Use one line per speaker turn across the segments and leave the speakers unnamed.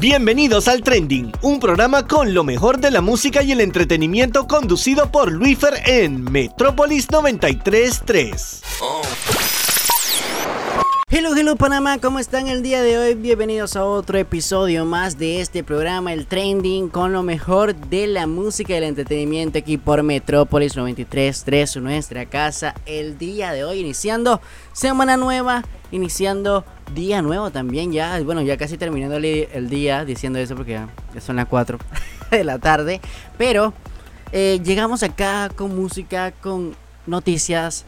Bienvenidos al Trending, un programa con lo mejor de la música y el entretenimiento conducido por Luifer en Metrópolis 933.
Hello, hello Panamá, ¿cómo están el día de hoy? Bienvenidos a otro episodio más de este programa, el Trending, con lo mejor de la música y el entretenimiento aquí por Metrópolis 933, nuestra casa. El día de hoy iniciando semana nueva, iniciando día nuevo también ya, bueno, ya casi terminando el, día diciendo eso porque ya, son las 4 de la tarde, pero eh, llegamos acá con música, con noticias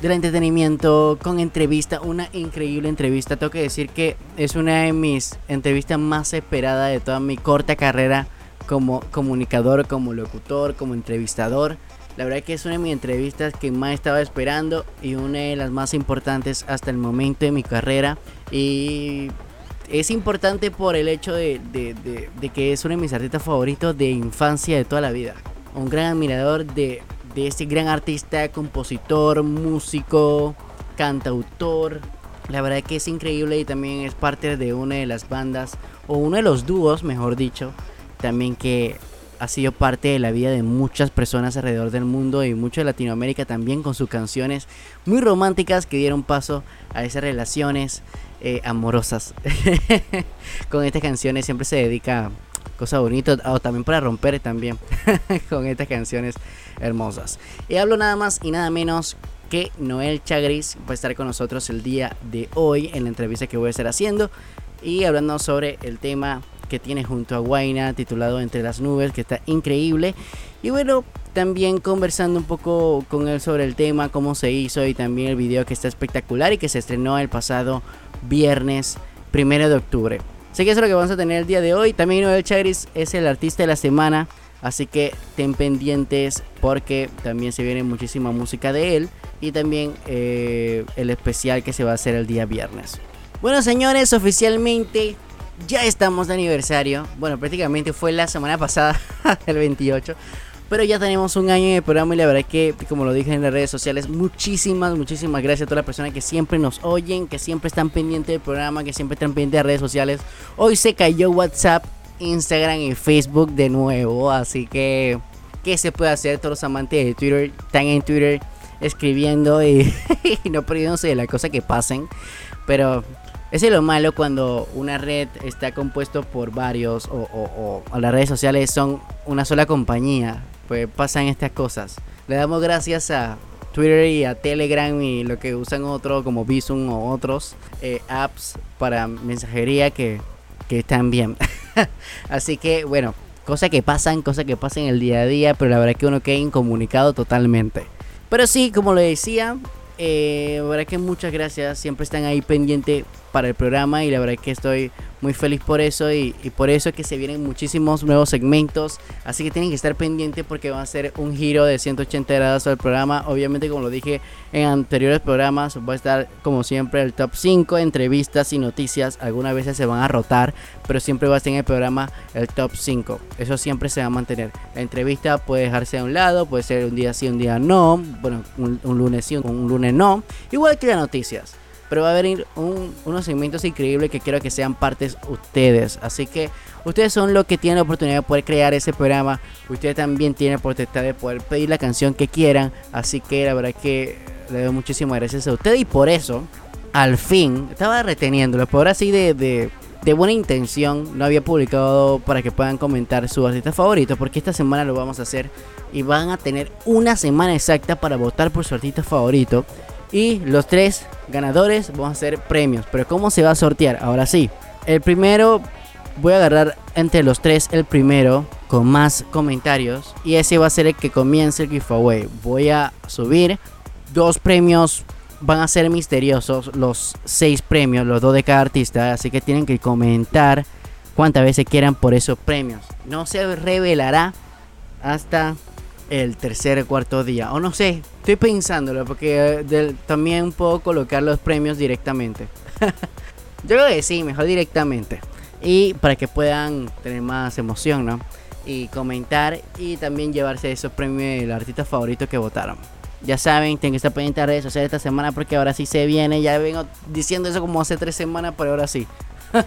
del entretenimiento, con entrevista, una increíble entrevista, tengo que decir que es una de mis entrevistas más esperadas de toda mi corta carrera como comunicador, como locutor, como entrevistador. La verdad que es una de mis entrevistas que más estaba esperando y una de las más importantes hasta el momento de mi carrera. Y es importante por el hecho de, que es uno de mis artistas favoritos de infancia de toda la vida. Un gran admirador de, de este gran artista, compositor, músico, cantautor. La verdad que es increíble y también es parte de una de las bandas, o uno de los dúos, mejor dicho, también que ha sido parte de la vida de muchas personas alrededor del mundo y mucho de Latinoamérica también con sus canciones muy románticas que dieron paso a esas relaciones eh, amorosas. con estas canciones siempre se dedica a cosas bonitas o también para romper también con estas canciones hermosas. Y hablo nada más y nada menos que Noel Chagris va a estar con nosotros el día de hoy en la entrevista que voy a estar haciendo y hablando sobre el tema que tiene junto a Guaina titulado Entre las nubes, que está increíble. Y bueno, también conversando un poco con él sobre el tema, cómo se hizo y también el video que está espectacular y que se estrenó el pasado viernes primero de octubre. Sé que eso es lo que vamos a tener el día de hoy. También Noel Chagris es el artista de la semana. Así que ten pendientes porque también se viene muchísima música de él. Y también eh, el especial que se va a hacer el día viernes. Bueno señores, oficialmente ya estamos de aniversario. Bueno, prácticamente fue la semana pasada, el 28. Pero ya tenemos un año en el programa y la verdad que, como lo dije en las redes sociales, muchísimas, muchísimas gracias a todas las personas que siempre nos oyen, que siempre están pendientes del programa, que siempre están pendientes de redes sociales. Hoy se cayó WhatsApp, Instagram y Facebook de nuevo, así que, ¿qué se puede hacer? Todos los amantes de Twitter están en Twitter escribiendo y, y no perdiéndose de la cosa que pasen. Pero ese es lo malo cuando una red está compuesto por varios o, las redes sociales son una sola compañía. Pues pasan estas cosas. Le damos gracias a Twitter y a Telegram y lo que usan otros como Visum o otros eh, apps para mensajería que, que están bien. Así que bueno, cosas que pasan, cosas que pasan el día a día, pero la verdad que uno queda incomunicado totalmente. Pero sí, como lo decía, eh, la verdad que muchas gracias, siempre están ahí pendiente para el programa y la verdad que estoy muy feliz por eso y, por eso es que se vienen muchísimos nuevos segmentos. Así que tienen que estar pendientes porque va a ser un giro de 180 grados al programa. Obviamente, como lo dije en anteriores programas, va a estar como siempre el top 5, entrevistas y noticias. Algunas veces se van a rotar, pero siempre va a estar en el programa el top 5. Eso siempre se va a mantener. La entrevista puede dejarse a un lado, puede ser un día sí, un día no. Bueno, un, un lunes sí, un lunes no. Igual que las noticias pero va a venir unos segmentos increíbles que quiero que sean partes ustedes. Así que ustedes son los que tienen la oportunidad de poder crear ese programa. Ustedes también tienen la potestad de poder pedir la canción que quieran. Así que la verdad que le doy muchísimas gracias a ustedes y por eso, al fin, estaba reteniéndolo. Por así de, de, de buena intención, no había publicado para que puedan comentar su artista favorito. Porque esta semana lo vamos a hacer y van a tener una semana exacta para votar por su artista favorito. Y los tres ganadores vamos a hacer premios. Pero ¿cómo se va a sortear? Ahora sí. El primero, voy a agarrar entre los tres el primero con más comentarios. Y ese va a ser el que comience el giveaway. Voy a subir dos premios. Van a ser misteriosos los seis premios, los dos de cada artista. Así que tienen que comentar cuántas veces quieran por esos premios. No se revelará hasta el tercer o cuarto día. O no sé, estoy pensándolo porque eh, también puedo colocar los premios directamente. Yo creo que sí, mejor directamente. Y para que puedan tener más emoción, ¿no? Y comentar y también llevarse esos premios del artista favorito que votaron. Ya saben, tengo que estar pendiente de redes sociales esta semana porque ahora sí se viene. Ya vengo diciendo eso como hace tres semanas, pero ahora sí.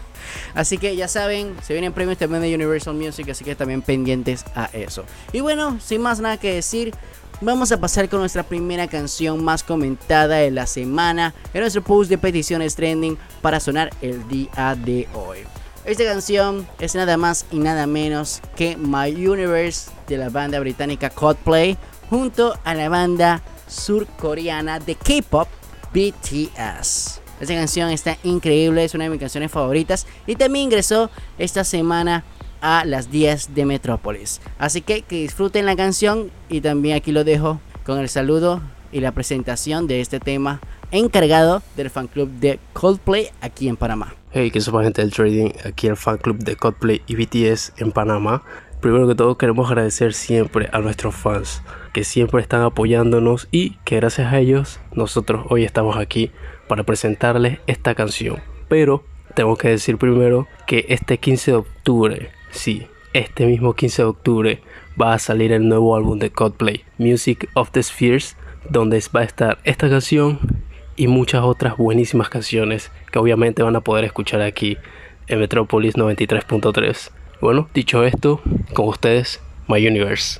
así que ya saben, se vienen premios también de Universal Music, así que también pendientes a eso. Y bueno, sin más nada que decir, vamos a pasar con nuestra primera canción más comentada de la semana en nuestro post de peticiones trending para sonar el día de hoy. Esta canción es nada más y nada menos que My Universe de la banda británica Coldplay junto a la banda surcoreana de K-pop BTS. Esta canción está increíble, es una de mis canciones favoritas y también ingresó esta semana a las 10 de Metrópolis. Así que que disfruten la canción y también aquí lo dejo con el saludo y la presentación de este tema encargado del fan club de Coldplay aquí en Panamá.
Hey, que somos gente del trading, aquí el fan club de Coldplay y BTS en Panamá. Primero que todo queremos agradecer siempre a nuestros fans que siempre están apoyándonos y que gracias a ellos nosotros hoy estamos aquí para presentarles esta canción. Pero tengo que decir primero que este 15 de octubre, sí, este mismo 15 de octubre va a salir el nuevo álbum de Coldplay, Music of the Spheres, donde va a estar esta canción y muchas otras buenísimas canciones que obviamente van a poder escuchar aquí en Metropolis 93.3. Bueno, dicho esto, con ustedes, My Universe.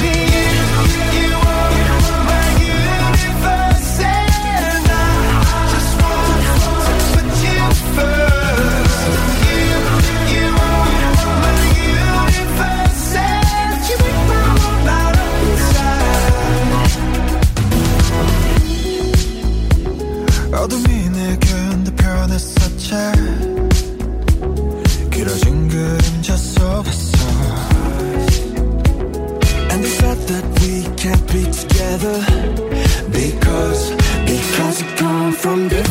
Together. Because, because we come from different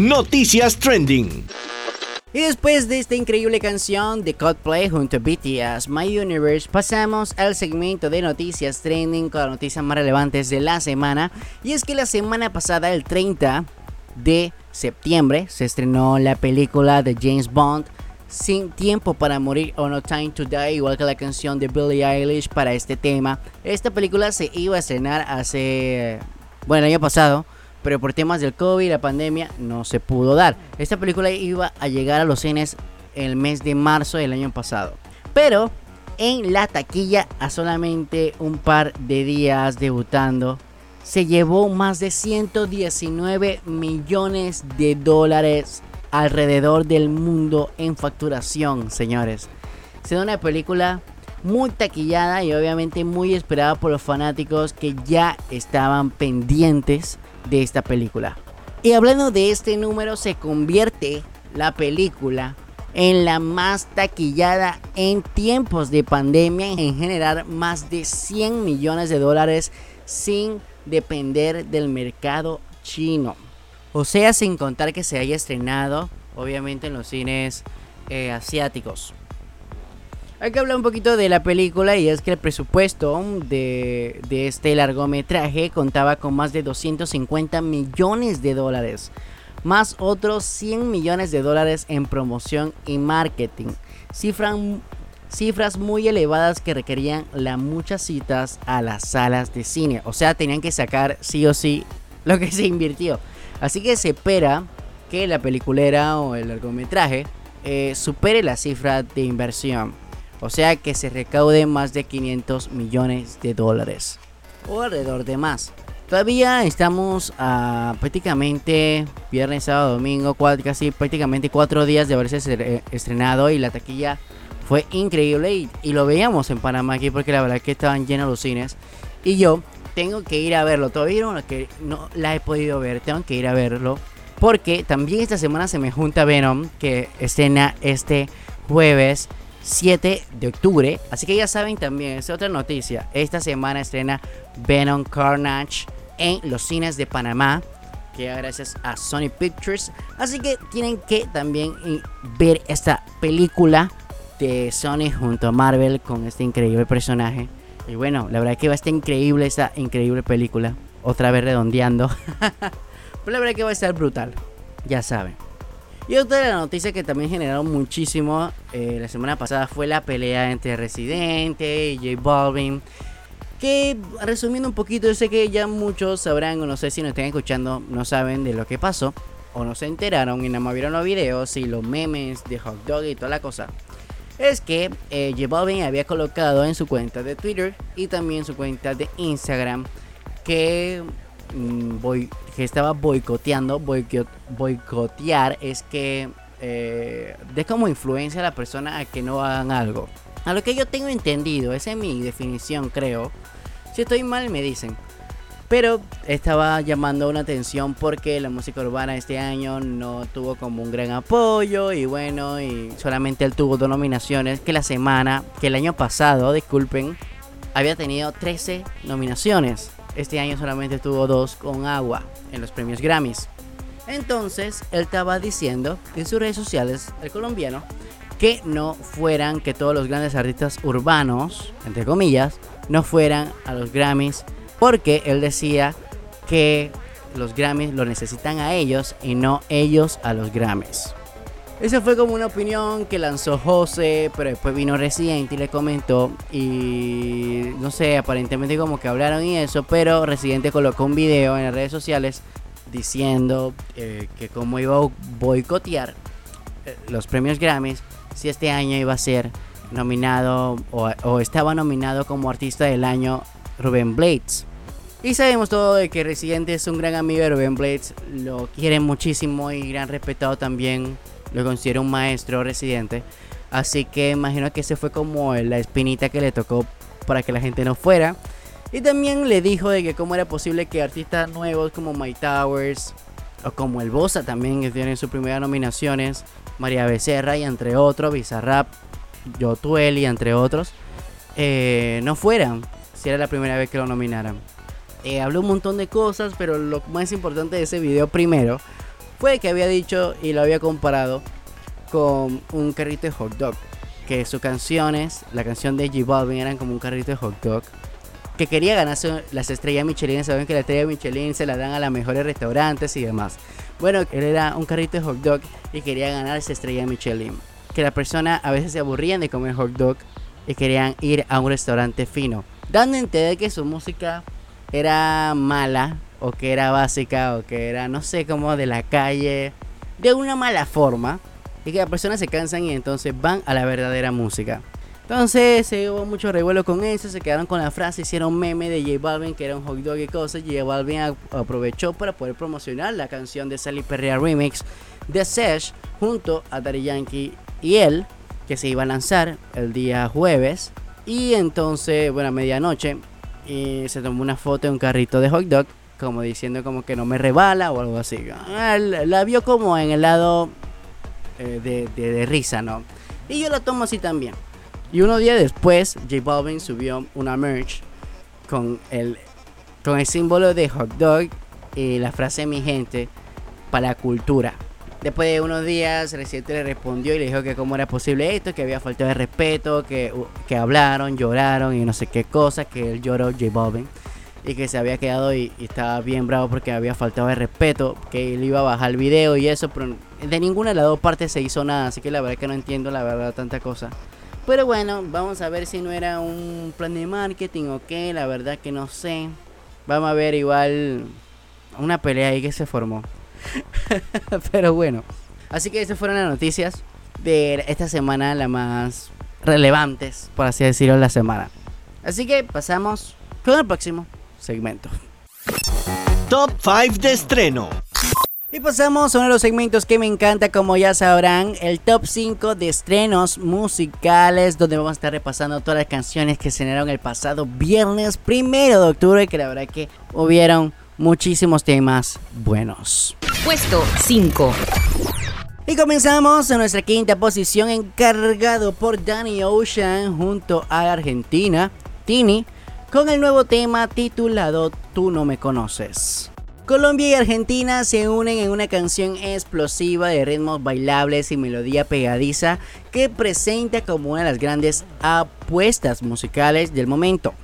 Noticias Trending.
Y después de esta increíble canción de Coldplay junto a BTS, My Universe, pasamos al segmento de noticias trending con las noticias más relevantes de la semana. Y es que la semana pasada, el 30 de septiembre, se estrenó la película de James Bond, Sin Tiempo para Morir o No Time to Die, igual que la canción de Billie Eilish para este tema. Esta película se iba a estrenar hace, bueno, el año pasado pero por temas del COVID y la pandemia no se pudo dar. Esta película iba a llegar a los cines el mes de marzo del año pasado, pero en la taquilla a solamente un par de días debutando se llevó más de 119 millones de dólares alrededor del mundo en facturación, señores. Siendo una película muy taquillada y obviamente muy esperada por los fanáticos que ya estaban pendientes de esta película. Y hablando de este número, se convierte la película en la más taquillada en tiempos de pandemia en generar más de 100 millones de dólares sin depender del mercado chino. O sea, sin contar que se haya estrenado, obviamente, en los cines eh, asiáticos. Hay que hablar un poquito de la película y es que el presupuesto de, este largometraje contaba con más de 250 millones de dólares, más otros 100 millones de dólares en promoción y marketing. cifras muy elevadas que requerían las muchas citas a las salas de cine. O sea, tenían que sacar sí o sí lo que se invirtió. Así que se espera que la peliculera o el largometraje eh, supere la cifra de inversión. O sea que se recaude más de 500 millones de dólares. O alrededor de más. Todavía estamos a prácticamente viernes, sábado, domingo, casi prácticamente cuatro días de haberse estrenado y la taquilla fue increíble y, lo veíamos en Panamá aquí porque la verdad que estaban llenos los cines y yo tengo que ir a verlo. Todavía no, no la he podido ver, tengo que ir a verlo porque también esta semana se me junta Venom que escena este jueves 7 de octubre. Así que ya saben también, es otra noticia. Esta semana estrena Venom Carnage en los cines de Panamá. Que gracias a Sony Pictures. Así que tienen que también ver esta película de Sony junto a Marvel con este increíble personaje. Y bueno, la verdad que va a estar increíble esta increíble película. Otra vez redondeando. Pero la verdad que va a estar brutal. Ya saben. Y otra de las noticias que también generaron muchísimo eh, la semana pasada fue la pelea entre Residente y J Balvin. Que resumiendo un poquito, yo sé que ya muchos sabrán, o no sé si nos están escuchando, no saben de lo que pasó, o no se enteraron y nada más vieron los videos y los memes de Hot Dog y toda la cosa. Es que eh, J Balvin había colocado en su cuenta de Twitter y también su cuenta de Instagram que Mm, que estaba boicoteando, boicotear es que eh, de como influencia a la persona a que no hagan algo. A lo que yo tengo entendido, esa es mi definición creo. Si estoy mal me dicen. Pero estaba llamando una atención porque la música urbana este año no tuvo como un gran apoyo y bueno, y solamente él tuvo dos nominaciones que la semana, que el año pasado, disculpen, había tenido 13 nominaciones. Este año solamente tuvo dos con agua en los premios Grammys. Entonces, él estaba diciendo en sus redes sociales, el colombiano, que no fueran, que todos los grandes artistas urbanos, entre comillas, no fueran a los Grammys, porque él decía que los Grammys lo necesitan a ellos y no ellos a los Grammys. Esa fue como una opinión que lanzó José, pero después vino Residente y le comentó. Y no sé, aparentemente como que hablaron y eso, pero Residente colocó un video en las redes sociales diciendo eh, que como iba a boicotear eh, los premios Grammys si este año iba a ser nominado o, estaba nominado como artista del año Rubén Blades. Y sabemos todo de que Residente es un gran amigo de Rubén Blades, lo quiere muchísimo y gran respetado también lo considero un maestro residente. Así que imagino que ese fue como la espinita que le tocó para que la gente no fuera. Y también le dijo de que cómo era posible que artistas nuevos como My Towers o como el Bosa también que tienen sus primeras nominaciones, María Becerra y entre otros, Bizarrap, Yotuel y entre otros, eh, no fueran si era la primera vez que lo nominaran. Eh, habló un montón de cosas, pero lo más importante de ese video primero fue que había dicho y lo había comparado con un carrito de hot dog. Que sus canciones, la canción de J Balvin eran como un carrito de hot dog. Que quería ganarse las estrellas Michelin. Saben que la estrella Michelin se la dan a los mejores restaurantes y demás. Bueno, él era un carrito de hot dog y quería ganar esa estrella Michelin. Que las personas a veces se aburrían de comer hot dog y querían ir a un restaurante fino. Dando a entender que su música era mala o que era básica o que era, no sé, como de la calle, de una mala forma. Y que las personas se cansan y entonces van a la verdadera música. Entonces se hubo mucho revuelo con eso, se quedaron con la frase, hicieron meme de J Balvin que era un hot dog y cosas. J Balvin aprovechó para poder promocionar la canción de Sally Perrea Remix de Sesh junto a Daddy Yankee y él, que se iba a lanzar el día jueves. Y entonces, bueno, a medianoche, y se tomó una foto de un carrito de hot dog, como diciendo como que no me rebala o algo así. Ah, la vio como en el lado eh, de, risa, ¿no? Y yo la tomo así también. Y unos días después, J Balvin subió una merch con el, con el símbolo de hot dog y la frase mi gente para la cultura. Después de unos días, Residente le respondió y le dijo que cómo era posible esto, que había faltado de respeto, que, que hablaron, lloraron y no sé qué cosa, que él lloró J Balvin y que se había quedado y, estaba bien bravo porque había faltado de respeto, que él iba a bajar el video y eso, pero de ninguna de las dos partes se hizo nada, así que la verdad que no entiendo la verdad tanta cosa. Pero bueno, vamos a ver si no era un plan de marketing o qué, la verdad que no sé. Vamos a ver igual una pelea ahí que se formó. pero bueno, así que esas fueron las noticias de esta semana, las más relevantes, por así decirlo, la semana. Así que pasamos con el próximo segmento.
Top 5 de estreno.
Y pasamos a uno de los segmentos que me encanta, como ya sabrán, el top 5 de estrenos musicales, donde vamos a estar repasando todas las canciones que se generaron el pasado viernes primero de octubre, que la verdad que hubieron muchísimos temas buenos.
Puesto 5.
Y comenzamos en nuestra quinta posición, encargado por Danny Ocean junto a Argentina, Tini con el nuevo tema titulado Tú no me conoces. Colombia y Argentina se unen en una canción explosiva de ritmos bailables y melodía pegadiza que presenta como una de las grandes apuestas musicales del momento.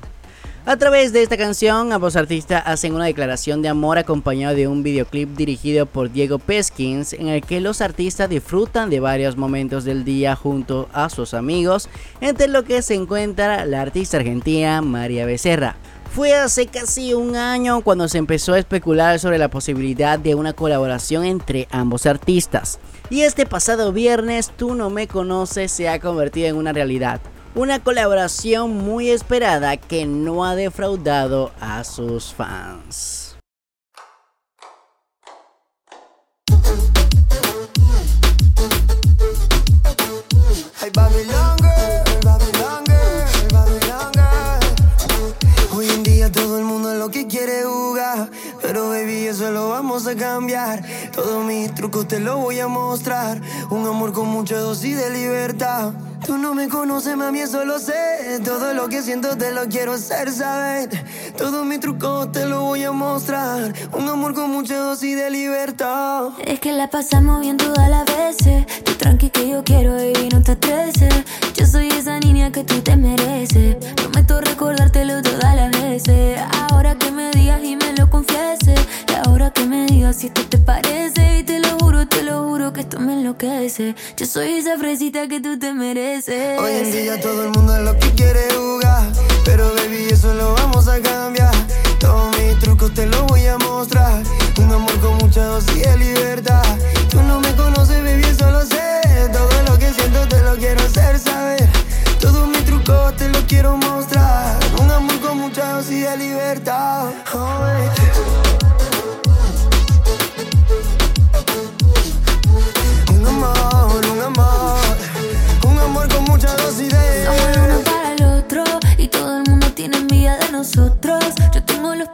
A través de esta canción, ambos artistas hacen una declaración de amor acompañado de un videoclip dirigido por Diego Peskins en el que los artistas disfrutan de varios momentos del día junto a sus amigos, entre lo que se encuentra la artista argentina María Becerra. Fue hace casi un año cuando se empezó a especular sobre la posibilidad de una colaboración entre ambos artistas. Y este pasado viernes, Tú no me conoces se ha convertido en una realidad una colaboración muy esperada que no ha defraudado a sus fans.
Pero baby eso lo vamos a cambiar. Todos mis trucos te lo voy a mostrar, un amor con mucha dosis de libertad. Tú no me conoces, mami, eso lo sé. Todo lo que siento te lo quiero hacer saber. Todos mis trucos te lo voy a mostrar. Un amor con mucha dosis de libertad.
Es que la pasamos bien todas las veces. Tú tranqui que yo quiero y no te estreses. Yo soy esa niña que tú te mereces. Prometo recordártelo todas las veces. Ahora que me digas y me lo confieses. Y ahora que me digas si esto te parece. Y te lo juro, te lo juro que esto me enloquece. Yo soy esa fresita que tú te mereces.
Hoy en día todo el mundo es lo que quiere jugar. Pero baby, eso lo vamos a cambiar. Todos mis trucos te los voy a mostrar. Un amor con mucha dosis de libertad. Tú no me conoces, baby, eso lo sé. Todo lo que siento te lo quiero hacer saber. Todos mis trucos te los quiero mostrar. Un amor con mucha dosis de libertad.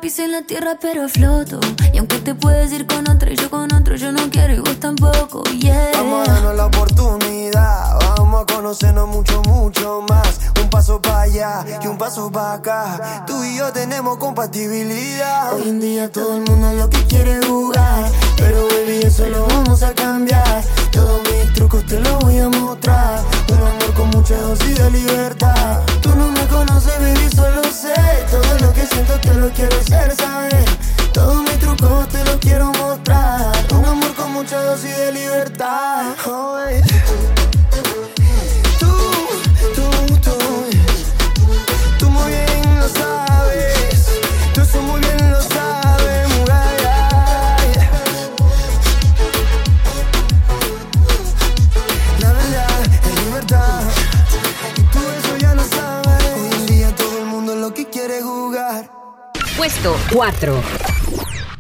Pies en la tierra pero floto. Y aunque te puedes ir con otro y yo con otro, yo no quiero y vos tampoco.
Vamos a darnos la oportunidad. Vamos a conocernos mucho, mucho más. Un paso para allá y un paso para acá. Tú y yo tenemos compatibilidad.
Hoy en día todo el mundo lo que quiere jugar
Pero baby, eso lo vamos a cambiar. Todos mis trucos te los voy a mostrar. Un amor con mucha dosis de libertad. Tú no me conoces, baby, solo sé. Todo lo que siento te lo quiero hacer saber. Todos mis trucos te los quiero mostrar. Un amor con mucha dosis de libertad.
Puesto 4.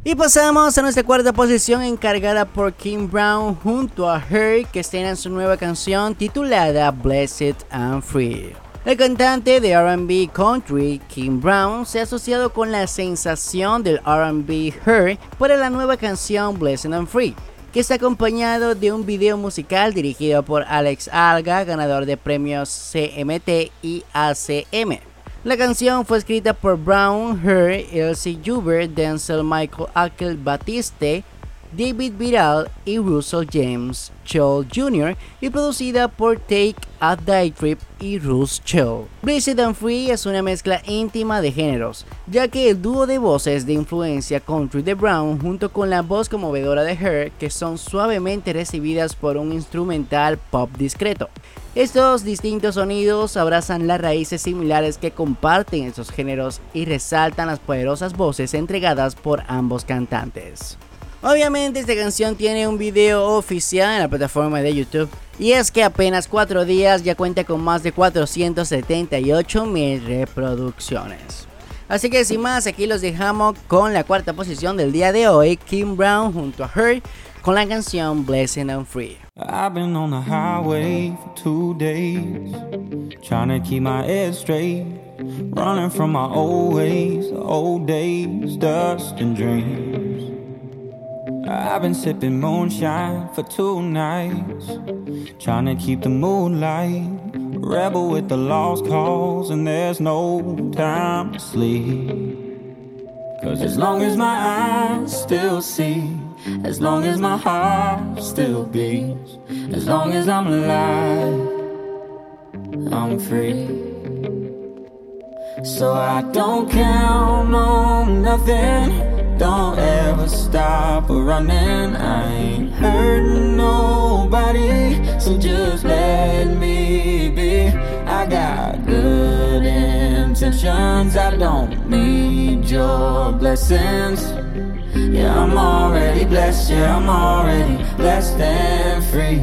Y pasamos a nuestra cuarta posición encargada por Kim Brown junto a Her que en su nueva canción titulada Blessed and Free. El cantante de RB Country, Kim Brown, se ha asociado con la sensación del RB Her para la nueva canción Blessed and Free, que está acompañado de un video musical dirigido por Alex Alga, ganador de premios CMT y ACM. La canción fue escrita por Brown, Her, Elsie Juber, Denzel Michael Akel Batiste, David Viral y Russell James Chow Jr. y producida por Take a Day Trip y Russ Chow. Blessed and Free es una mezcla íntima de géneros, ya que el dúo de voces de influencia country de Brown junto con la voz conmovedora de Her que son suavemente recibidas por un instrumental pop discreto. Estos distintos sonidos abrazan las raíces similares que comparten estos géneros y resaltan las poderosas voces entregadas por ambos cantantes. Obviamente esta canción tiene un video oficial en la plataforma de YouTube y es que apenas 4 días ya cuenta con más de 478 mil reproducciones. Así que sin más, aquí los dejamos con la cuarta posición del día de hoy, Kim Brown junto a Her con la canción Blessing and Free.
I've been on the highway for two days, trying to keep my head straight, running from my old ways, old days, dust and dreams. I've been sipping moonshine for two nights, trying to keep the moonlight. Rebel with the lost cause, and there's no time to sleep. Cause as long as my eyes still see, as long as my heart still beats, as long as I'm alive, I'm free. So I don't count on nothing don't ever stop running. I ain't hurting nobody, so just let me be. I got good intentions, I don't need your blessings. Yeah, I'm already blessed, yeah, I'm already blessed and free.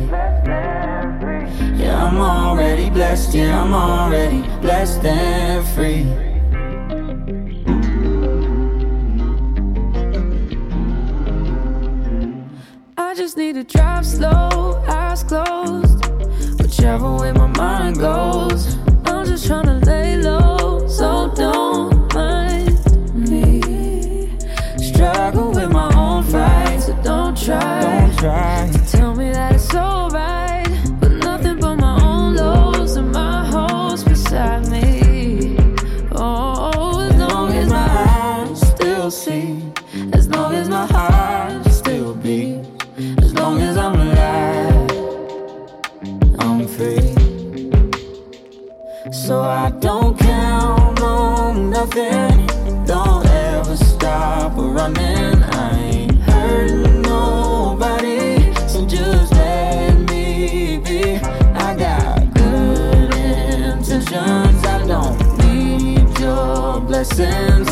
Yeah, I'm already blessed, yeah, I'm already blessed and free.
Just need to drive slow, eyes closed. Whichever way my mind goes, I'm just trying to lay low, so don't mind me. Struggle with my own fights, so don't try,
don't try.
Blessings.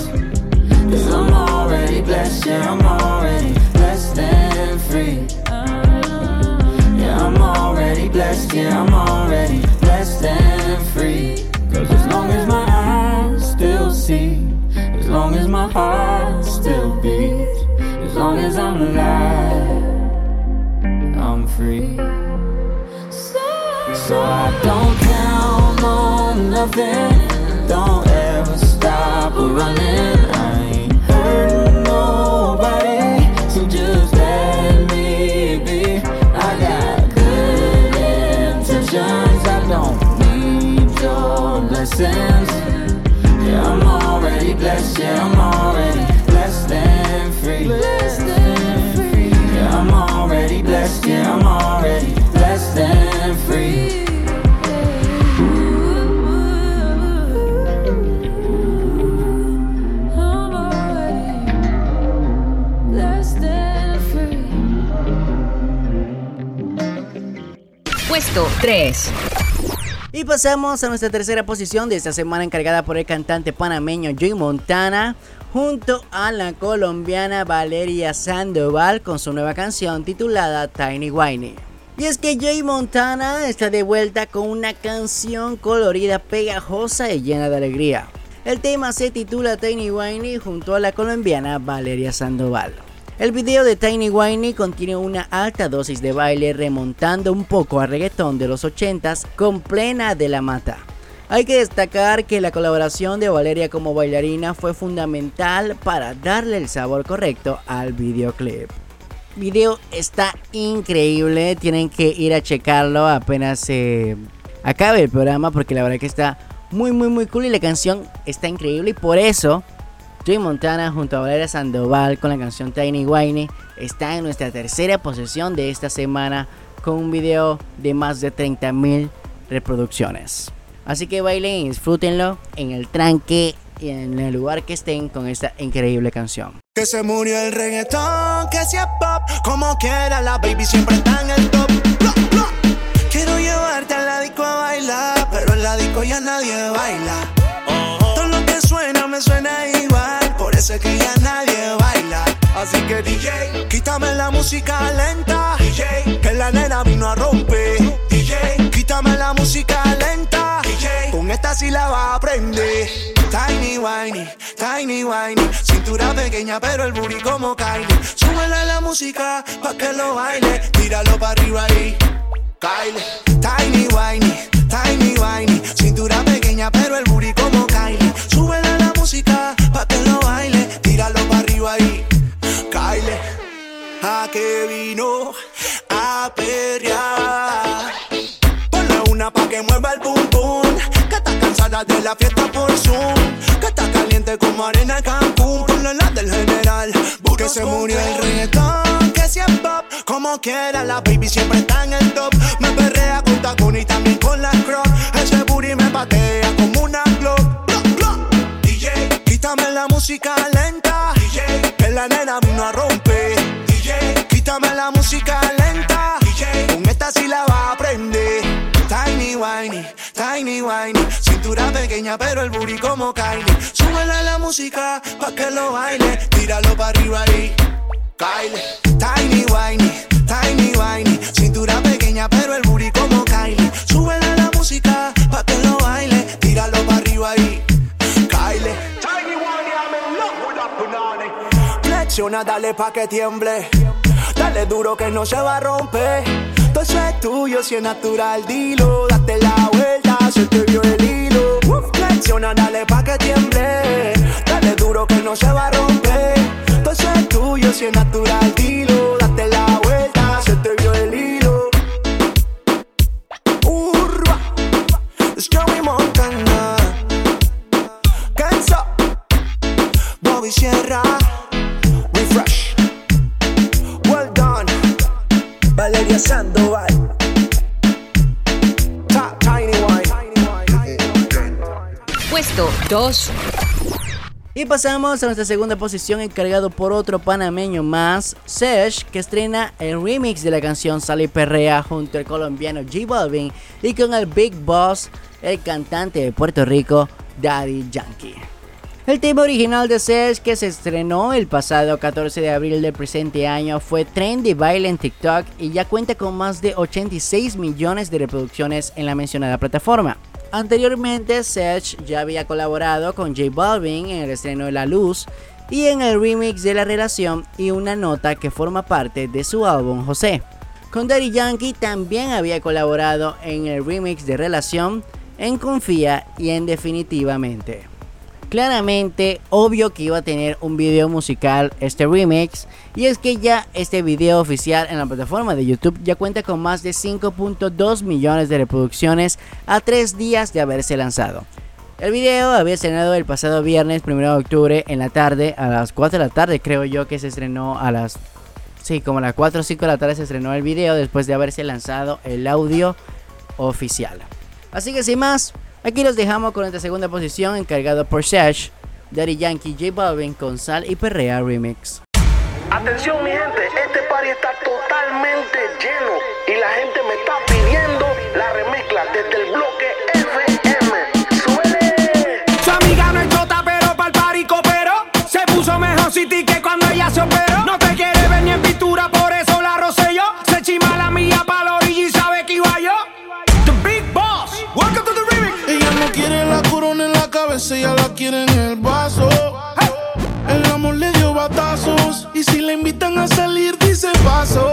Cause I'm already blessed, yeah, I'm already blessed and free. Yeah, I'm already blessed, yeah, I'm already blessed and free. Cause as long as my eyes still see, as long as my heart still beats, as long as I'm alive, I'm free. So I don't count on nothing, running.
Puesto 3.
Y pasamos a nuestra tercera posición de esta semana encargada por el cantante panameño Joy Montana junto a la colombiana Valeria Sandoval con su nueva canción titulada Tiny Whiny. Y es que Joy Montana está de vuelta con una canción colorida, pegajosa y llena de alegría. El tema se titula Tiny Whiny junto a la colombiana Valeria Sandoval. El video de Tiny Whiny contiene una alta dosis de baile remontando un poco al reggaetón de los 80s con plena de la mata. Hay que destacar que la colaboración de Valeria como bailarina fue fundamental para darle el sabor correcto al videoclip. Video está increíble, tienen que ir a checarlo apenas se acabe el programa porque la verdad que está muy muy muy cool y la canción está increíble y por eso Joy Montana junto a Valeria Sandoval con la canción Tiny Whiny está en nuestra tercera posición de esta semana con un video de más de 30.000 reproducciones. Así que bailen y disfrútenlo en el tranque y en el lugar que estén con esta increíble canción.
Que se murió el reggaetón, que sea pop, como quiera la baby siempre está en el top. Quiero llevarte al la disco a bailar, pero en la disco ya nadie baila suena me suena igual, por eso es que ya nadie baila. Así que DJ, quítame la música lenta, DJ, que la nena vino a romper. DJ, quítame la música lenta, DJ, con esta sí la va a aprender. Tiny whiny, tiny whiny, cintura pequeña pero el booty como Kylie. Súbele la música pa' que lo baile, tíralo para arriba ahí. Kylie, tiny whiny, tiny whiny, cintura pequeña pero el booty de la fiesta por Zoom, que está caliente como arena en Cancún. Ponle la del general, porque se murió el reggaetón si es pop. Como quiera, la baby siempre está en el top. Me perrea con tacón y también con la croc. Ese booty me patea como una glock. DJ, quítame la música lenta. DJ, que la nena vino a romper. DJ, quítame la música lenta. DJ, con esta sí la va a aprender. Tiny whiny, tiny whiny, cintura pequeña pero el booty como Kylie. Súbele la música pa' que lo baile, tíralo para arriba ahí. Kylie. Tiny whiny, tiny whiny. Cintura pequeña, pero el booty como Kylie. Súbele la música pa' que lo baile. Tíralo para arriba ahí. Kylie. Tiny whiny, I'm in love with that banana. Flexiona, dale pa' que tiemble. Dale duro que no se va a romper. Todo eso es tuyo, si es natural, dilo. Date la vuelta, se te el hilo. Flexiona, dale pa' que tiemble. Dale duro que no se va a romper eso es tuyo, si es natural, dilo. Date la vuelta, se te vio el hilo. Urba, es Joey Montana. Canso, Bobby Sierra. Refresh. Well done, Valeria Sandoval.
Puesto 2.
Y pasamos a nuestra segunda posición encargado por otro panameño más, Sesh, que estrena el remix de la canción Sally Perrea junto al colombiano J Balvin y con el Big Boss, el cantante de Puerto Rico, Daddy Yankee. El tema original de Sesh que se estrenó el pasado 14 de abril del presente año fue Trend baile en TikTok y ya cuenta con más de 86 millones de reproducciones en la mencionada plataforma. Anteriormente, Sech ya había colaborado con J Balvin en el estreno de La Luz y en el remix de La Relación y una nota que forma parte de su álbum José. Con Daddy Yankee también había colaborado en el remix de Relación, en Confía y en Definitivamente. Claramente, obvio que iba a tener un video musical este remix. Y es que ya este video oficial en la plataforma de YouTube ya cuenta con más de 5.2 millones de reproducciones a 3 días de haberse lanzado. El video había estrenado el pasado viernes 1 de octubre en la tarde, a las 4 de la tarde creo yo que se estrenó a las... Sí, como a las 4 o 5 de la tarde se estrenó el video después de haberse lanzado el audio oficial. Así que sin más, Aquí los dejamos con esta segunda posición encargado por Sash, Daddy Yankee, J Balvin con Sal y Perrea Remix.
Atención mi gente, este party está totalmente lleno y la gente me está pidiendo la remezcla desde el bloque FM. ¡Suele!
Su amiga no es chota, pero pa'l party cooperó. Se puso mejor City que cuando ella la
quiere en el vaso. El amor le dio batazos y si la invitan a salir dice paso.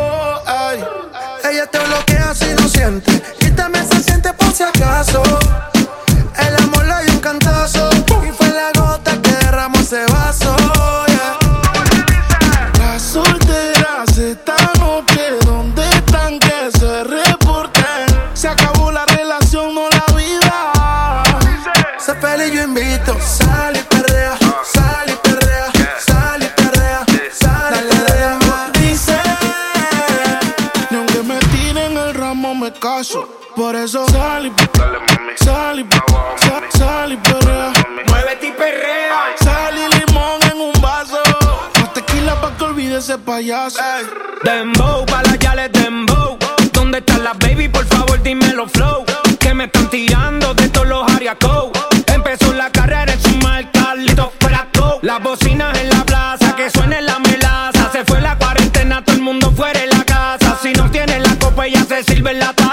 Ella te bloquea si no siente y también se siente por si acaso. El amor le dio un cantazo
payaso.
Dembow, pa' las yales dembow. ¿Dónde están las baby? Por favor, dímelo flow. Que me están tirando de todos los code. Empezó la carrera en su marca, listo fuera go. Las bocinas en la plaza, que suene la melaza. Se fue la cuarentena, todo el mundo fuera de la casa. Si no tiene la copa, ella se sirve la taza.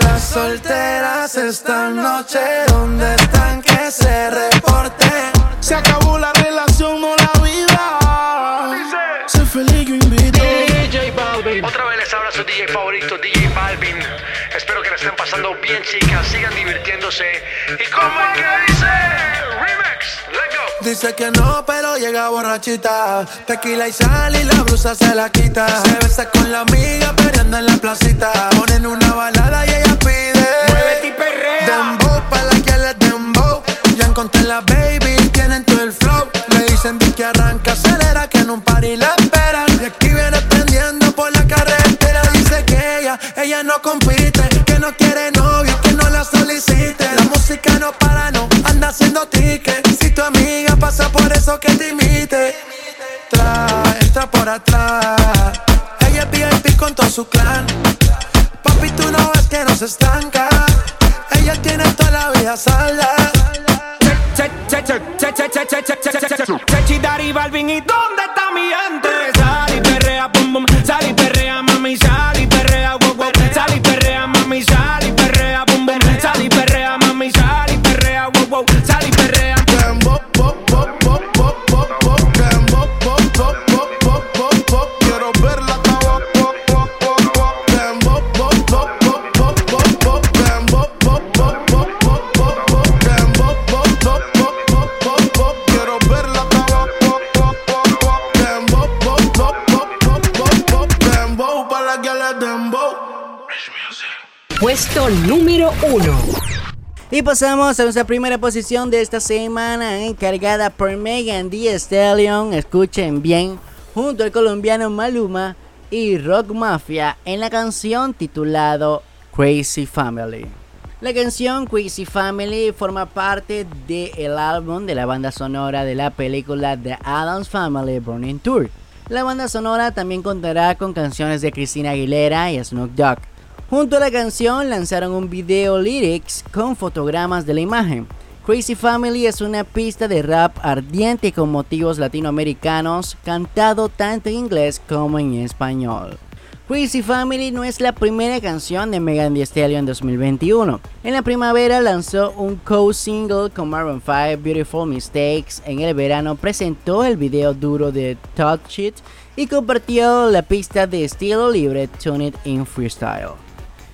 Las solteras esta noche, ¿dónde están que se reporten?
Se acabó la relación, no la vida. Sé feliz, yo invito.
DJ Balvin. Otra vez les habla su DJ favorito, DJ Balvin. Espero que la estén pasando bien, chicas. Sigan divirtiéndose. ¿Y cómo es que Dice
que no, pero llega borrachita. Tequila y sal y la blusa se la quita. Se besa con la amiga peleando en la placita. Ponen una balada y ella pide.
Muévete y perrea.
Dembow pa' la que le dembow. Ya encontré la baby, tienen todo el flow. Le dicen di que arranca, acelera, que en un party la esperan. Y aquí viene prendiendo por la carretera. Dice que ella, ella no compite. Su clan. Papi, tú no ves que no se estanca. Ella tiene toda la vida salda.
Sechi, Dari, Balvin, ¿y dónde está mi gente?
Puesto número 1.
Y pasamos a nuestra primera posición de esta semana, encargada por Megan Thee Stallion. Escuchen bien, junto al colombiano Maluma y Rock Mafia en la canción titulado Crazy Family. La canción Crazy Family forma parte del álbum de la banda sonora de la película The Addams Family Burning Tour. La banda sonora también contará con canciones de Christina Aguilera y Snoop Dogg. Junto a la canción lanzaron un video lyrics con fotogramas de la imagen. Crazy Family es una pista de rap ardiente con motivos latinoamericanos, cantado tanto en inglés como en español. Crazy Family no es la primera canción de Megan Thee Stallion en 2021. En la primavera lanzó un co-single con Maroon 5, Beautiful Mistakes. En el verano presentó el video duro de Touch It y compartió la pista de estilo libre Tune It in Freestyle.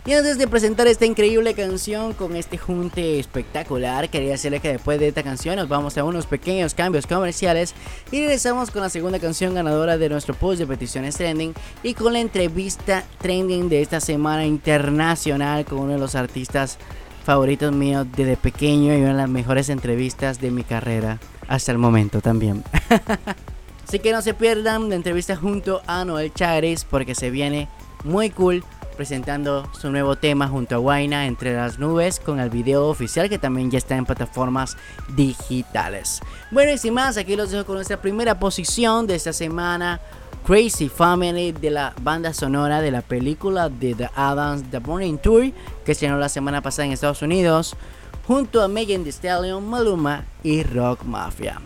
Y antes de presentar esta increíble canción con este junte espectacular, quería decirle que después de esta canción nos vamos a unos pequeños cambios comerciales y regresamos con la segunda canción ganadora de nuestro post de peticiones trending y con la entrevista trending de esta semana internacional con uno de los artistas favoritos míos desde pequeño y una de las mejores entrevistas de mi carrera hasta el momento también. Así que no se pierdan la entrevista junto a Noel Chagres porque se viene muy cool presentando su nuevo tema junto a Guaina entre las nubes con el video oficial que también ya está en plataformas digitales. Bueno y sin más, aquí los dejo con nuestra primera posición de esta semana. Crazy Family de la banda sonora de la película de The Adams The Morning Tour que se estrenó la semana pasada en Estados Unidos junto a Megan Thee Stallion, Maluma y Rock Mafia.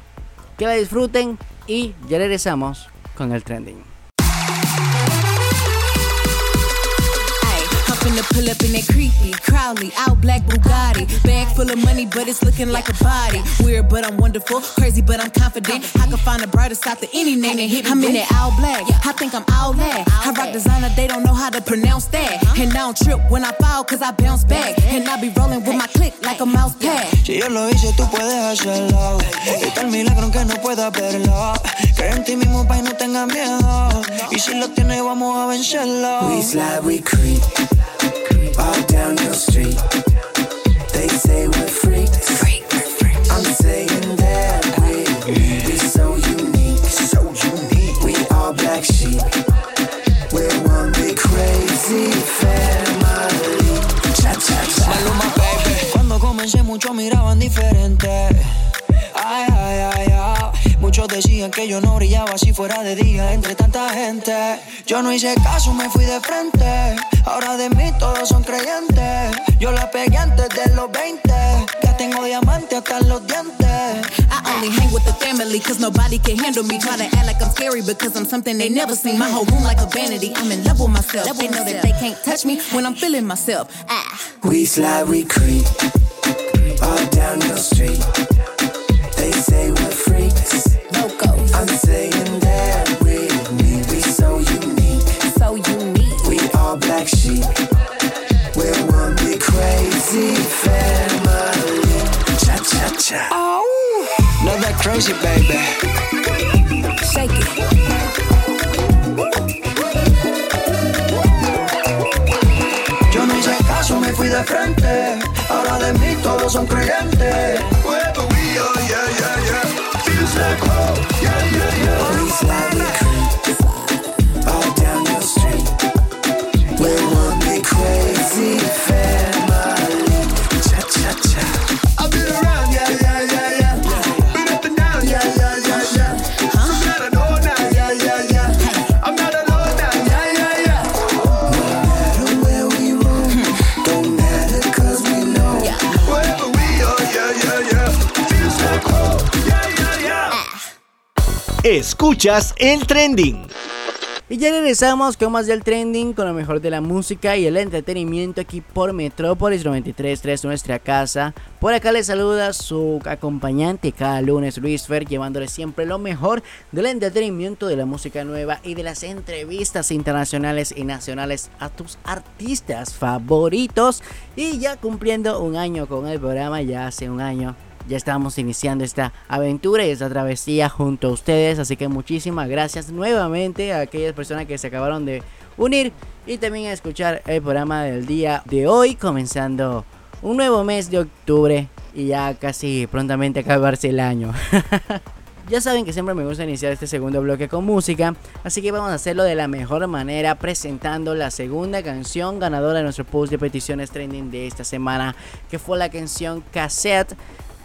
Que la disfruten y ya regresamos con el trending.
Finna pull up in that creepy, Crowley, out black Bugatti. Bag full of money, but it's looking like a body. Weird, but I'm wonderful. Crazy, but I'm confident. I can find a brighter side to any name that hit me. I'm in that all black. I think I'm all that. I rock designer, they don't know how to pronounce that. Uh-huh. And I don't trip when I fall, cause I bounce back. And I be rolling with my click like a mouse pad.
Si yo lo hice, tú puedes hacerlo. Está el milagro que no pueda verlo. Cree en ti mismo, pa' y no tengas miedo. Y si lo tienes, vamos a vencerlo.
We slide, we creep. All down your street. They say we're freaks. I'm saying that we we so unique, so unique. We all black sheep. We're one big crazy family. Cha cha cha.
Maluma, baby. Cuando comencé muchos miraban diferente. Ay, ay, ay, ay. Muchos decían que yo no brillaba si fuera de día entre tanta gente. Yo no hice caso, me fui de frente. Ahora de mí todos son creyentes. Yo la pegué antes de los 20. Ya tengo diamante hasta los dientes.
I only hang with the family cause nobody can handle me. Try to act like I'm scary because I'm something they never seen. My whole room like a vanity. I'm in love with myself. They know that they can't touch me when I'm feeling myself. Ah.
We slide, we creep. All down your street. They say we're freaks.
Loco.
I'm saying cha.
Oh, not that crazy, baby.
Shake it.
Yo no hice caso, me fui de frente. Ahora de mí todos son creyentes.
Are, yeah, yeah, yeah. Feels like home, yeah, yeah, yeah.
Escuchas el trending.
Y ya regresamos con más del trending, con lo mejor de la música y el entretenimiento aquí por Metrópolis 93.3, nuestra casa. Por acá les saluda su acompañante cada lunes, Luis Fer, llevándole siempre lo mejor del entretenimiento, de la música nueva y de las entrevistas internacionales y nacionales a tus artistas favoritos. Y ya cumpliendo un año con el programa, ya hace un año ya estamos iniciando esta aventura y esta travesía junto a ustedes. Así que muchísimas gracias nuevamente a aquellas personas que se acabaron de unir y también a escuchar el programa del día de hoy, comenzando un nuevo mes de octubre y ya casi prontamente acabarse el año. Ya saben que siempre me gusta iniciar este segundo bloque con música, así que vamos a hacerlo de la mejor manera presentando la segunda canción ganadora de nuestro post de peticiones trending de esta semana, que fue la canción Cassette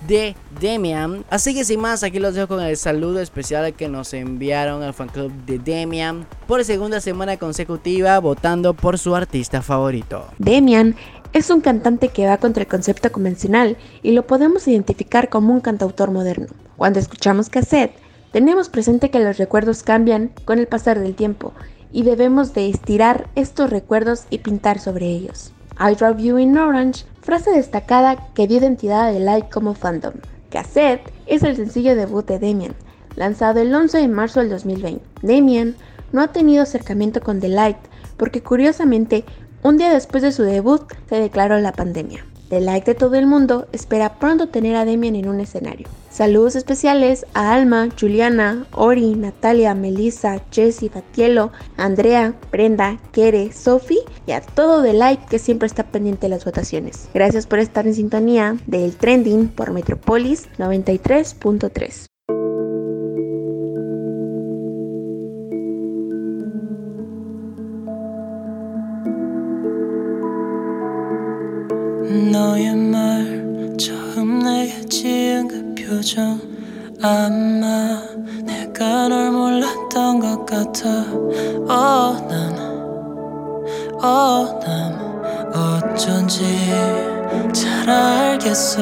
de Demian. Así que sin más, aquí los dejo con el saludo especial que nos enviaron al fan club de Demian por segunda semana consecutiva votando por su artista favorito.
Demian es un cantante que va contra el concepto convencional y lo podemos identificar como un cantautor moderno. Cuando escuchamos cassette, tenemos presente que los recuerdos cambian con el pasar del tiempo y debemos de estirar estos recuerdos y pintar sobre ellos. I Drive You in Orange, frase destacada que dio identidad a The Light como fandom. Cassette es el sencillo debut de Demian, lanzado el 11 de marzo del 2020. Demian no ha tenido acercamiento con The Light porque curiosamente Un día después de su debut se declaró la pandemia. The like de todo el mundo espera pronto tener a Demian en un escenario. Saludos especiales a Alma, Juliana, Ori, Natalia, Melissa, Jessie, Fatielo, Andrea, Brenda, Kere, Sophie y a todo The like que siempre está pendiente de las votaciones. Gracias por estar en sintonía del Trending por Metropolis 93.3.
너의 말 처음 내게 지은 그 표정 아마 내가 널 몰랐던 것 같아. oh, 난, oh, 난 어쩐지 잘 알겠어.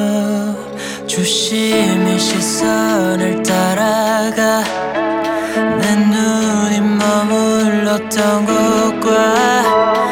주심의 시선을 따라가 내 눈이 머물렀던 곳과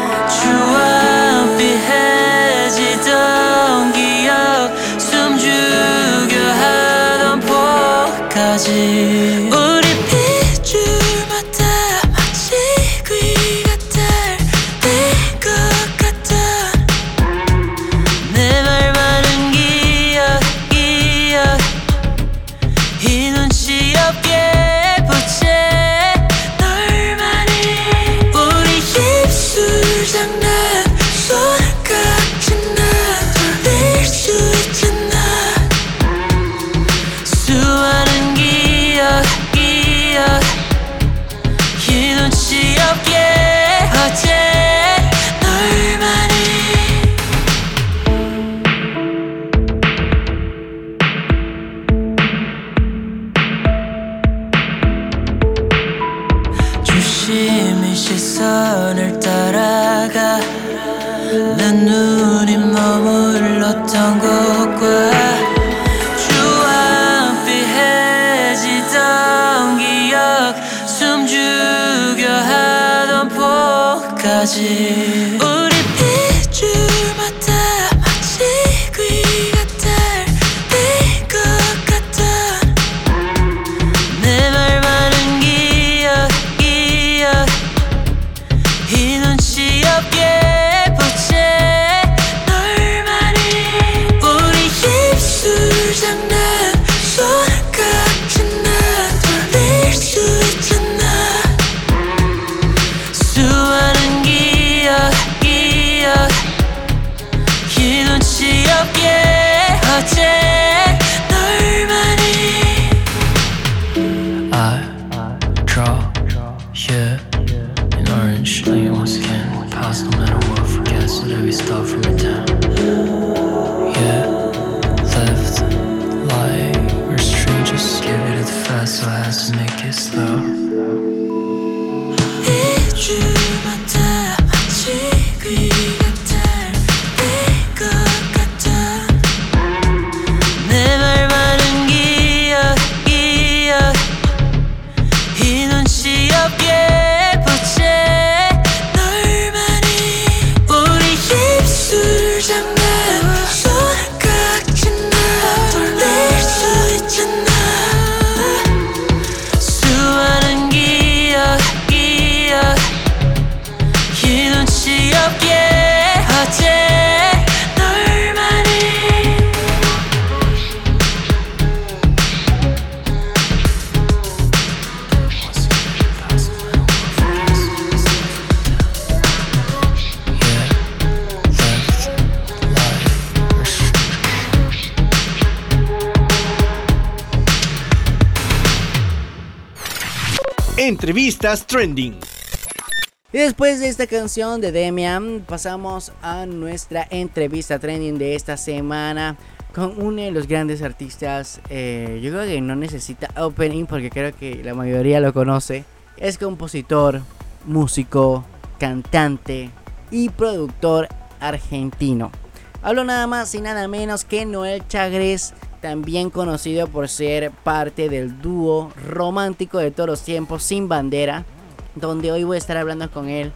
Trending.
Y después de esta canción de Demian, pasamos a nuestra entrevista trending de esta semana con uno de los grandes artistas. eh, yo creo que no necesita opening porque creo que la mayoría lo conoce. Es compositor, músico, cantante y productor argentino. Hablo nada más y nada menos que Noel Chagres, también conocido por ser parte del dúo romántico de todos los tiempos Sin Bandera, donde hoy voy a estar hablando con él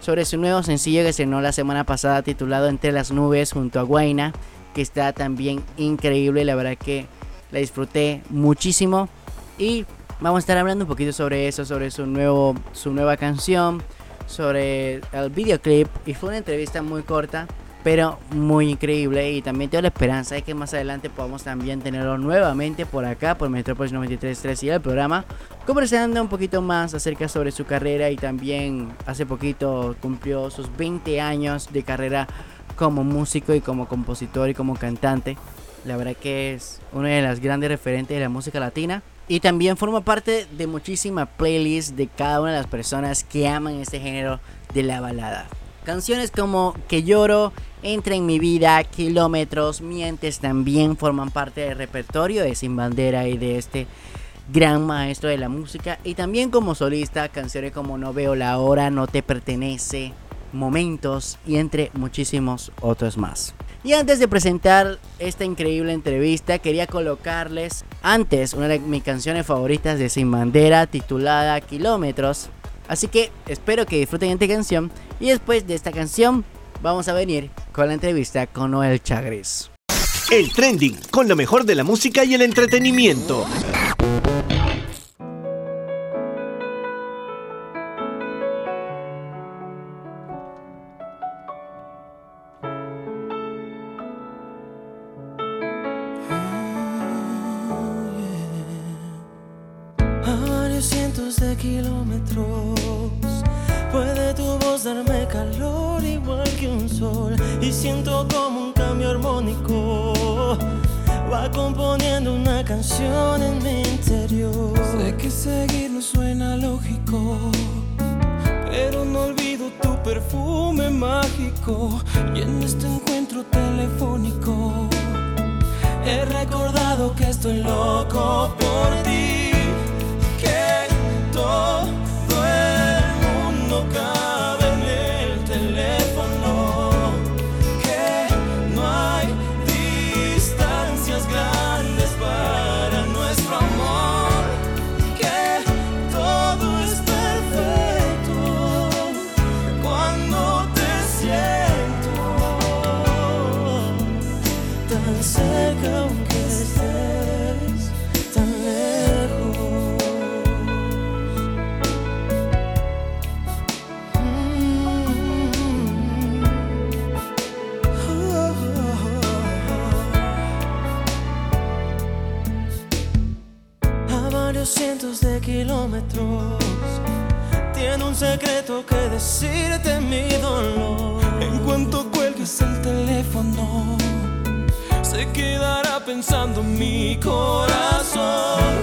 sobre su nuevo sencillo que estrenó la semana pasada titulado Entre las nubes junto a Guaina, que está también increíble, la verdad que la disfruté muchísimo. Y vamos a estar hablando un poquito sobre eso, sobre su nuevo su nueva canción, sobre el videoclip y fue una entrevista muy corta pero muy increíble y también tengo la esperanza de que más adelante podamos también tenerlo nuevamente por acá por Metropolis 93.3 y el programa conversando un poquito más acerca sobre su carrera y también hace poquito cumplió sus 20 años de carrera como músico y como compositor y como cantante la verdad que es una de las grandes referentes de la música latina y también forma parte de muchísimas playlists de cada una de las personas que aman este género de la balada. Canciones como Que lloro, Entra en mi vida, Kilómetros, Mientes también forman parte del repertorio de Sin Bandera y de este gran maestro de la música. Y también como solista, canciones como No veo la hora, No te pertenece, Momentos y entre muchísimos otros más. Y antes de presentar esta increíble entrevista, quería colocarles antes una de mis canciones favoritas de Sin Bandera titulada Kilómetros. Así que espero que disfruten esta canción y después de esta canción vamos a venir con la entrevista con Noel Chagres.
El trending con lo mejor de la música y el entretenimiento.
Suena lógico, pero no olvido tu perfume mágico. Y en este encuentro telefónico he recordado que estoy loco por ti kilómetros tiene un secreto que decirte mi dolor. En cuanto cuelgues el teléfono, se quedará pensando mi corazón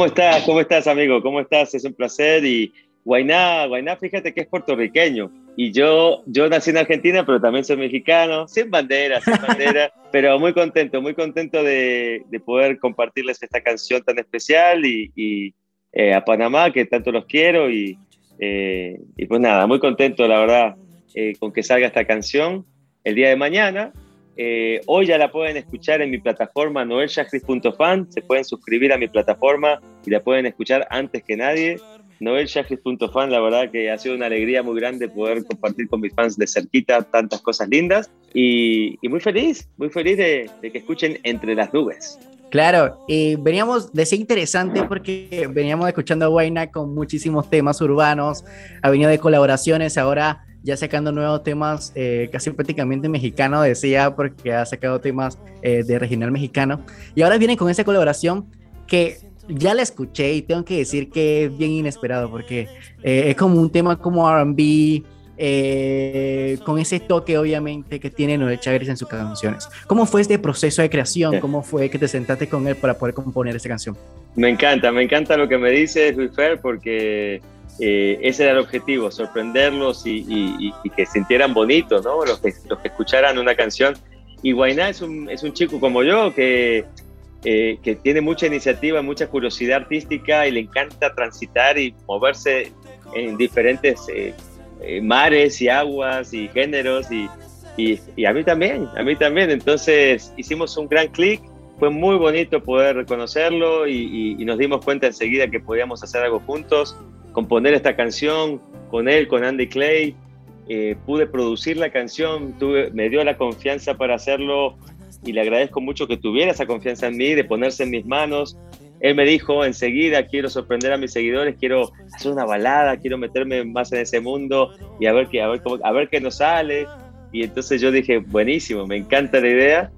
¿Cómo estás? ¿Cómo estás, amigo? ¿Cómo estás? Es un placer. Y Guainá, Guainá, fíjate que es puertorriqueño. Y yo, yo nací en Argentina, pero también soy mexicano, sin bandera, sin bandera, pero muy contento, muy contento de, de poder compartirles esta canción tan especial y, y eh, a Panamá, que tanto los quiero. Y, eh, y pues nada, muy contento, la verdad, eh, con que salga esta canción el día de mañana. Eh, hoy ya la pueden escuchar en mi plataforma noelchagris.fan, se pueden suscribir a mi plataforma y la pueden escuchar antes que nadie. Noelchagris.fan, la verdad que ha sido una alegría muy grande poder compartir con mis fans de cerquita tantas cosas lindas y, muy feliz, muy feliz de, que escuchen Entre las Nubes.
Claro, y veníamos de ser interesante porque veníamos escuchando a Guayna con muchísimos temas urbanos, ha venido de colaboraciones, ahora ya sacando nuevos temas eh, casi prácticamente mexicano, decía, porque ha sacado temas eh, de regional mexicano. Y ahora viene con esa colaboración que ya la escuché y tengo que decir que es bien inesperado porque eh, es como un tema como RB, eh, con ese toque obviamente que tiene Noel Chagris en sus canciones. ¿Cómo fue este proceso de creación? ¿Cómo fue que te sentaste con él para poder componer esta canción?
Me encanta, me encanta lo que me dices, Luis Fer, porque eh, ese era el objetivo, sorprenderlos y, y, y, que sintieran bonito, ¿no? Los que, los que escucharan una canción. Y Guainá es un, es un chico como yo que, eh, que tiene mucha iniciativa, mucha curiosidad artística y le encanta transitar y moverse en diferentes eh, eh, mares y aguas y géneros y, y, a mí también, a mí también. Entonces hicimos un gran clic, fue muy bonito poder reconocerlo y, nos dimos cuenta enseguida que podíamos hacer algo juntos, componer esta canción con él, con Andy Clay. Eh, pude producir la canción, me dio la confianza para hacerlo y le agradezco mucho que tuviera esa confianza en mí, de ponerse en mis manos. Él me dijo enseguida, quiero sorprender a mis seguidores, quiero hacer una balada, quiero meterme más en ese mundo y a ver qué, a ver cómo, a ver qué nos sale. Y entonces yo dije, buenísimo, me encanta la idea.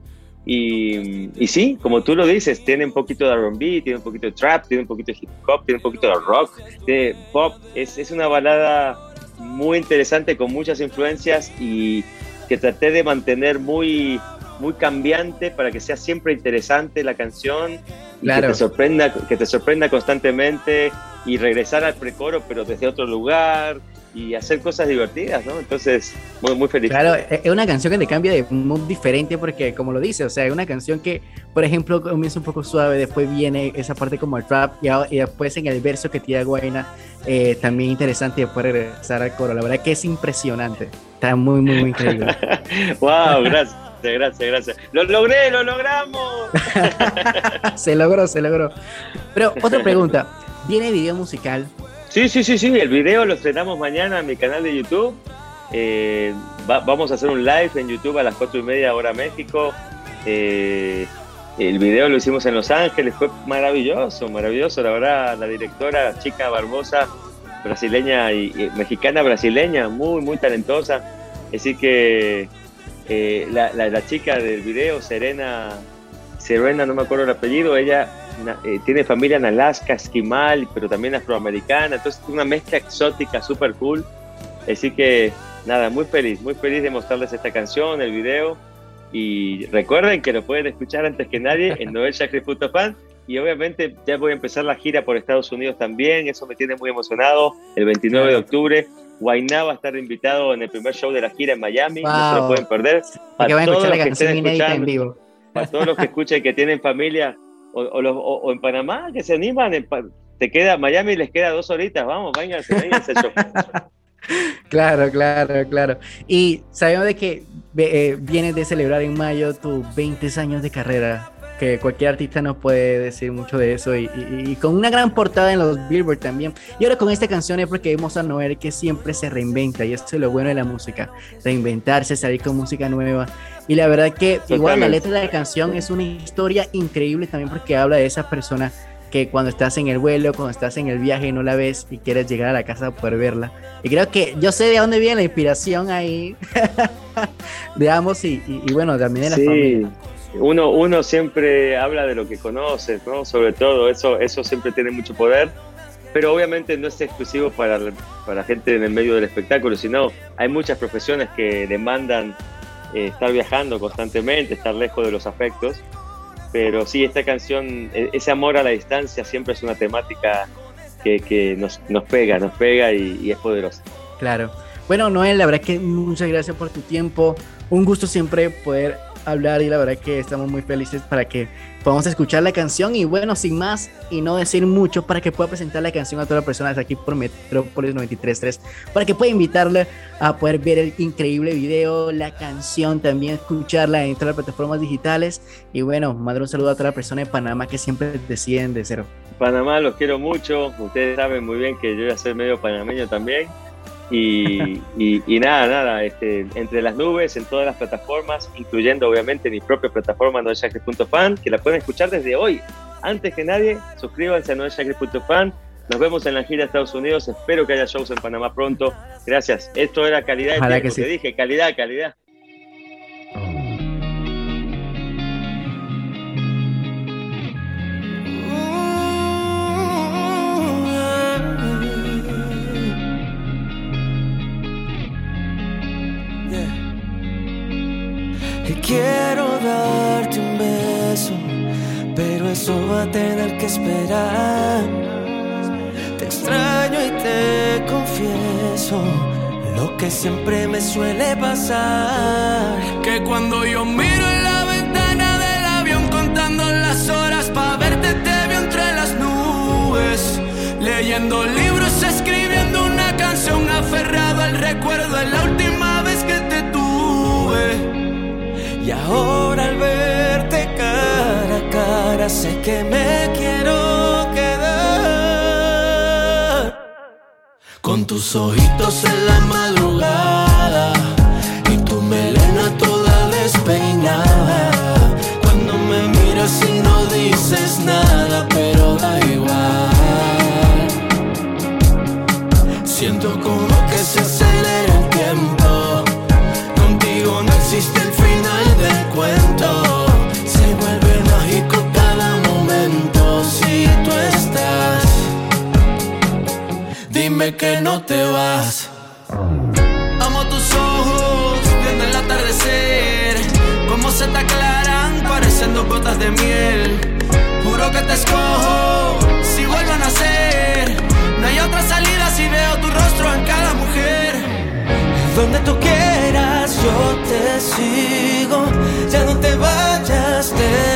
Y, y, sí, como tú lo dices, tiene un poquito de RB, tiene un poquito de trap, tiene un poquito de hip hop, tiene un poquito de rock, de pop. Es, es una balada muy interesante con muchas influencias y que traté de mantener muy, muy cambiante para que sea siempre interesante la canción y claro. que te sorprenda que te sorprenda constantemente y regresar al precoro pero desde otro lugar y hacer cosas divertidas, ¿no? Entonces, muy, muy feliz.
Claro, es una canción que te cambia de mood diferente porque, como lo dice, o sea, es una canción que, por ejemplo, comienza un poco suave, después viene esa parte como el trap y, y después en el verso que tira Guayna, eh, también interesante y después regresar al coro. La verdad que es impresionante. Está muy, muy, muy increíble.
wow, gracias. Gracias, gracias. ¡Lo logré, lo logramos!
se logró, se logró. Pero otra pregunta, ¿viene video musical?
Sí, sí, sí, sí, el video lo estrenamos mañana en mi canal de YouTube. Eh, va, vamos a hacer un live en YouTube a las cuatro y media hora México. Eh, el video lo hicimos en Los Ángeles, fue maravilloso, maravilloso. La verdad, la directora, chica Barbosa, brasileña y, y mexicana brasileña, muy, muy talentosa. Así que eh, la, la, la, chica del video, Serena, Serena, no me acuerdo el apellido, ella eh, tiene familia en Alaska, esquimal, pero también afroamericana, entonces una mezcla exótica, súper cool. Así que nada, muy feliz, muy feliz de mostrarles esta canción, el video. Y recuerden que lo pueden escuchar antes que nadie en noelchakri.fan. Y obviamente ya voy a empezar la gira por Estados Unidos también, eso me tiene muy emocionado, el 29 de octubre. Guainá va a estar invitado en el primer show de la gira en Miami, wow. no se lo pueden perder.
Para todos los que estén escuchando, en vivo.
para todos los que escuchen que tienen familia o, o, los, o, o en Panamá que se animan, en, te queda Miami les queda dos horitas, vamos, vénganse show.
Claro, claro, claro. Y sabemos de que eh, vienes de celebrar en mayo tus 20 años de carrera que cualquier artista nos puede decir mucho de eso y, y, y, con una gran portada en los Billboard también. Y ahora con esta canción es porque vemos a Noel que siempre se reinventa y eso es lo bueno de la música, reinventarse, salir con música nueva. Y la verdad que Totalmente. igual la letra de la canción es una historia increíble también porque habla de esa persona que cuando estás en el vuelo, cuando estás en el viaje y no la ves y quieres llegar a la casa para poder verla. Y creo que yo sé de dónde viene la inspiración ahí de ambos y, y, y bueno, también de la
sí.
familia
uno, uno siempre habla de lo que conoce, ¿no? Sobre todo, eso, eso siempre tiene mucho poder, pero obviamente no es exclusivo para, para gente en el medio del espectáculo, sino hay muchas profesiones que demandan eh, estar viajando constantemente, estar lejos de los afectos, pero sí, esta canción, e, ese amor a la distancia siempre es una temática que, que nos, nos pega, nos pega y, y es poderosa.
Claro. Bueno, Noel, la verdad que muchas gracias por tu tiempo. Un gusto siempre poder hablar y la verdad que estamos muy felices para que podamos escuchar la canción y bueno, sin más y no decir mucho para que pueda presentar la canción a todas las personas aquí por Metrópolis 93.3 para que pueda invitarle a poder ver el increíble video, la canción, también escucharla en todas las plataformas digitales. Y bueno, mandar un saludo a todas las personas de Panamá que siempre deciden de cero.
Panamá los quiero mucho, ustedes saben muy bien que yo voy a ser medio panameño también y, y, nada, nada, este, entre las nubes, en todas las plataformas, incluyendo obviamente mi propia plataforma noelshakri.fan, que la pueden escuchar desde hoy. Antes que nadie, suscríbanse a noelshakri.fan. Nos vemos en la gira de Estados Unidos. Espero que haya shows en Panamá pronto. Gracias. Esto era calidad de tiempo, que dije, calidad, calidad.
Quiero darte un beso, pero eso va a tener que esperar. Te extraño y te confieso lo que siempre me suele pasar.
Que cuando yo miro en la ventana del avión contando las horas para verte te veo entre las nubes, leyendo libros, escribiendo una canción aferrado al recuerdo de la última
Y ahora al verte cara a cara sé que me quiero quedar
Con tus ojitos en la madrugada
y tu melena toda despeinada. Cuando me miras y no dices nada, pero da igual. Siento Que no te vas.
Amo tus ojos viendo el atardecer. Como se te aclaran pareciendo gotas de miel. Juro que te escojo si vuelvo a nacer. No hay otra salida si veo tu rostro en cada mujer.
Donde tú quieras yo te sigo. Ya no te vayas, te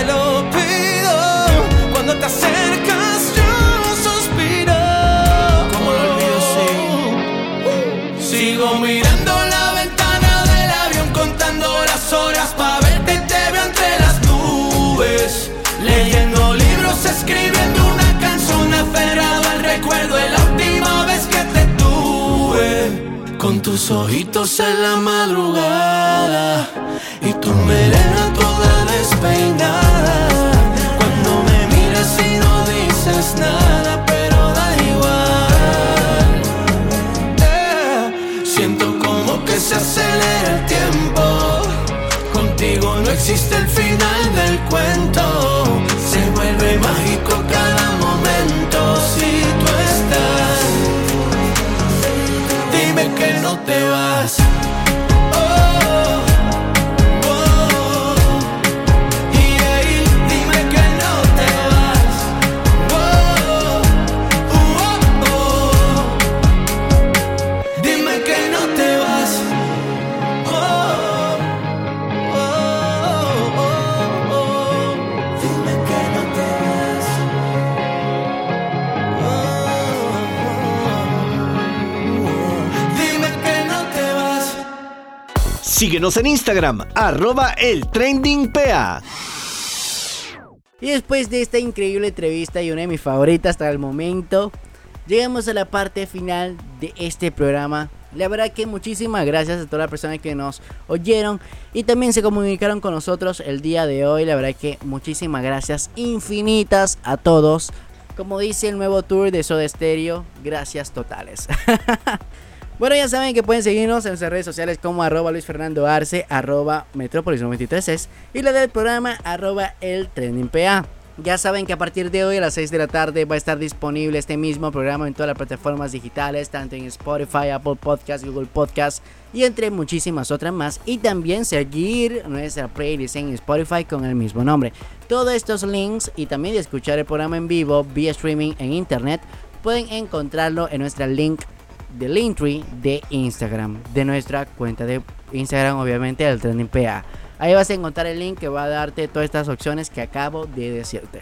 tus ojitos en la madrugada y tu melena toda despeinada Cuando me miras y no dices nada pero da igual Eh, Siento como que se acelera el tiempo. Contigo no existe el final del cuento.
Síguenos en Instagram, arroba el trending PA.
Y después de esta increíble entrevista y una de mis favoritas hasta el momento, llegamos a la parte final de este programa. La verdad que muchísimas gracias a todas las personas que nos oyeron y también se comunicaron con nosotros el día de hoy. La verdad que muchísimas gracias infinitas a todos. Como dice el nuevo tour de Soda Stereo, gracias totales. Bueno, ya saben que pueden seguirnos en nuestras redes sociales como arroba Luis Fernando Arce, arroba Metrópolis 93 es, y la del programa arroba el trending PA. Ya saben que a partir de hoy a las 6 de la tarde va a estar disponible este mismo programa en todas las plataformas digitales, tanto en Spotify, Apple Podcasts, Google Podcasts y entre muchísimas otras más. Y también seguir nuestra playlist en Spotify con el mismo nombre. Todos estos links y también de escuchar el programa en vivo vía streaming en internet pueden encontrarlo en nuestra link del Linktree de Instagram, de nuestra cuenta de Instagram, obviamente, el Trending PA. Ahí vas a encontrar el link que va a darte todas estas opciones que acabo de decirte.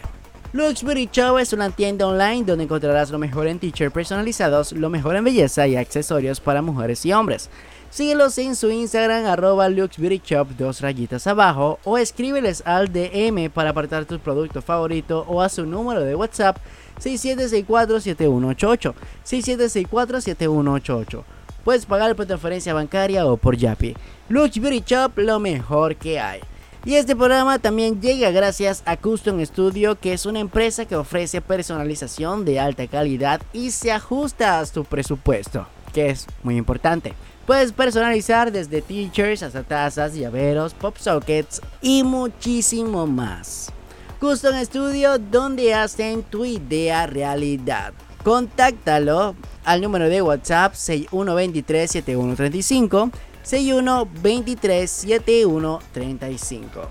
Lux Beauty Show es una tienda online donde encontrarás lo mejor en t-shirts personalizados, lo mejor en belleza y accesorios para mujeres y hombres. Síguelos en su Instagram, arroba Lux Beauty Shop, dos rayitas abajo, o escríbeles al DM para apartar tu producto favorito o a su número de WhatsApp 6764-7188. 6764-7188. Puedes pagar por transferencia bancaria o por Yapi. Lux Beauty Shop, lo mejor que hay. Y este programa también llega gracias a Custom Studio, que es una empresa que ofrece personalización de alta calidad y se ajusta a tu presupuesto, que es muy importante. Puedes personalizar desde t-shirts hasta tazas, llaveros, pop sockets y muchísimo más. Custom Studio, donde hacen tu idea realidad. Contáctalo al número de WhatsApp 6123 7135 61 23 71 35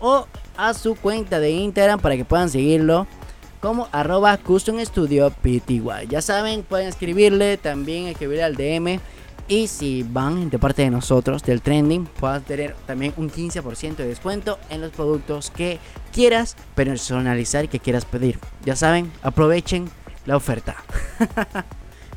o a su cuenta de Instagram para que puedan seguirlo como arroba custom studio pty. Ya saben, pueden escribirle, también escribirle al DM y si van de parte de nosotros del trending, puedas tener también un 15% de descuento en los productos que quieras personalizar y que quieras pedir. Ya saben, aprovechen la oferta.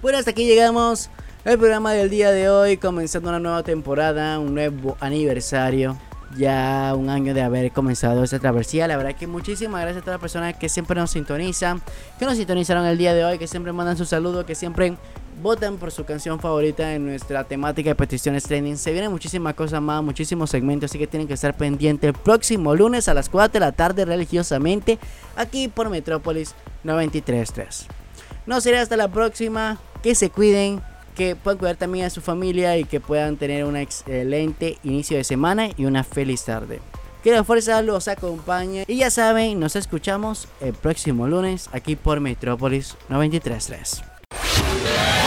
bueno, hasta aquí llegamos el programa del día de hoy, comenzando una nueva temporada, un nuevo aniversario. Ya un año de haber comenzado esta travesía. La verdad que muchísimas gracias a todas las personas que siempre nos sintonizan, que nos sintonizaron el día de hoy, que siempre mandan su saludo, que siempre votan por su canción favorita en nuestra temática de peticiones trending. Se vienen muchísimas cosas más, muchísimos segmentos, así que tienen que estar pendientes el próximo lunes a las 4 de la tarde religiosamente aquí por Metrópolis 93.3. No será hasta la próxima, que se cuiden, que puedan cuidar también a su familia y que puedan tener un excelente inicio de semana y una feliz tarde. Que la fuerza los acompañe y ya saben, nos escuchamos el próximo lunes aquí por Metrópolis 93.3.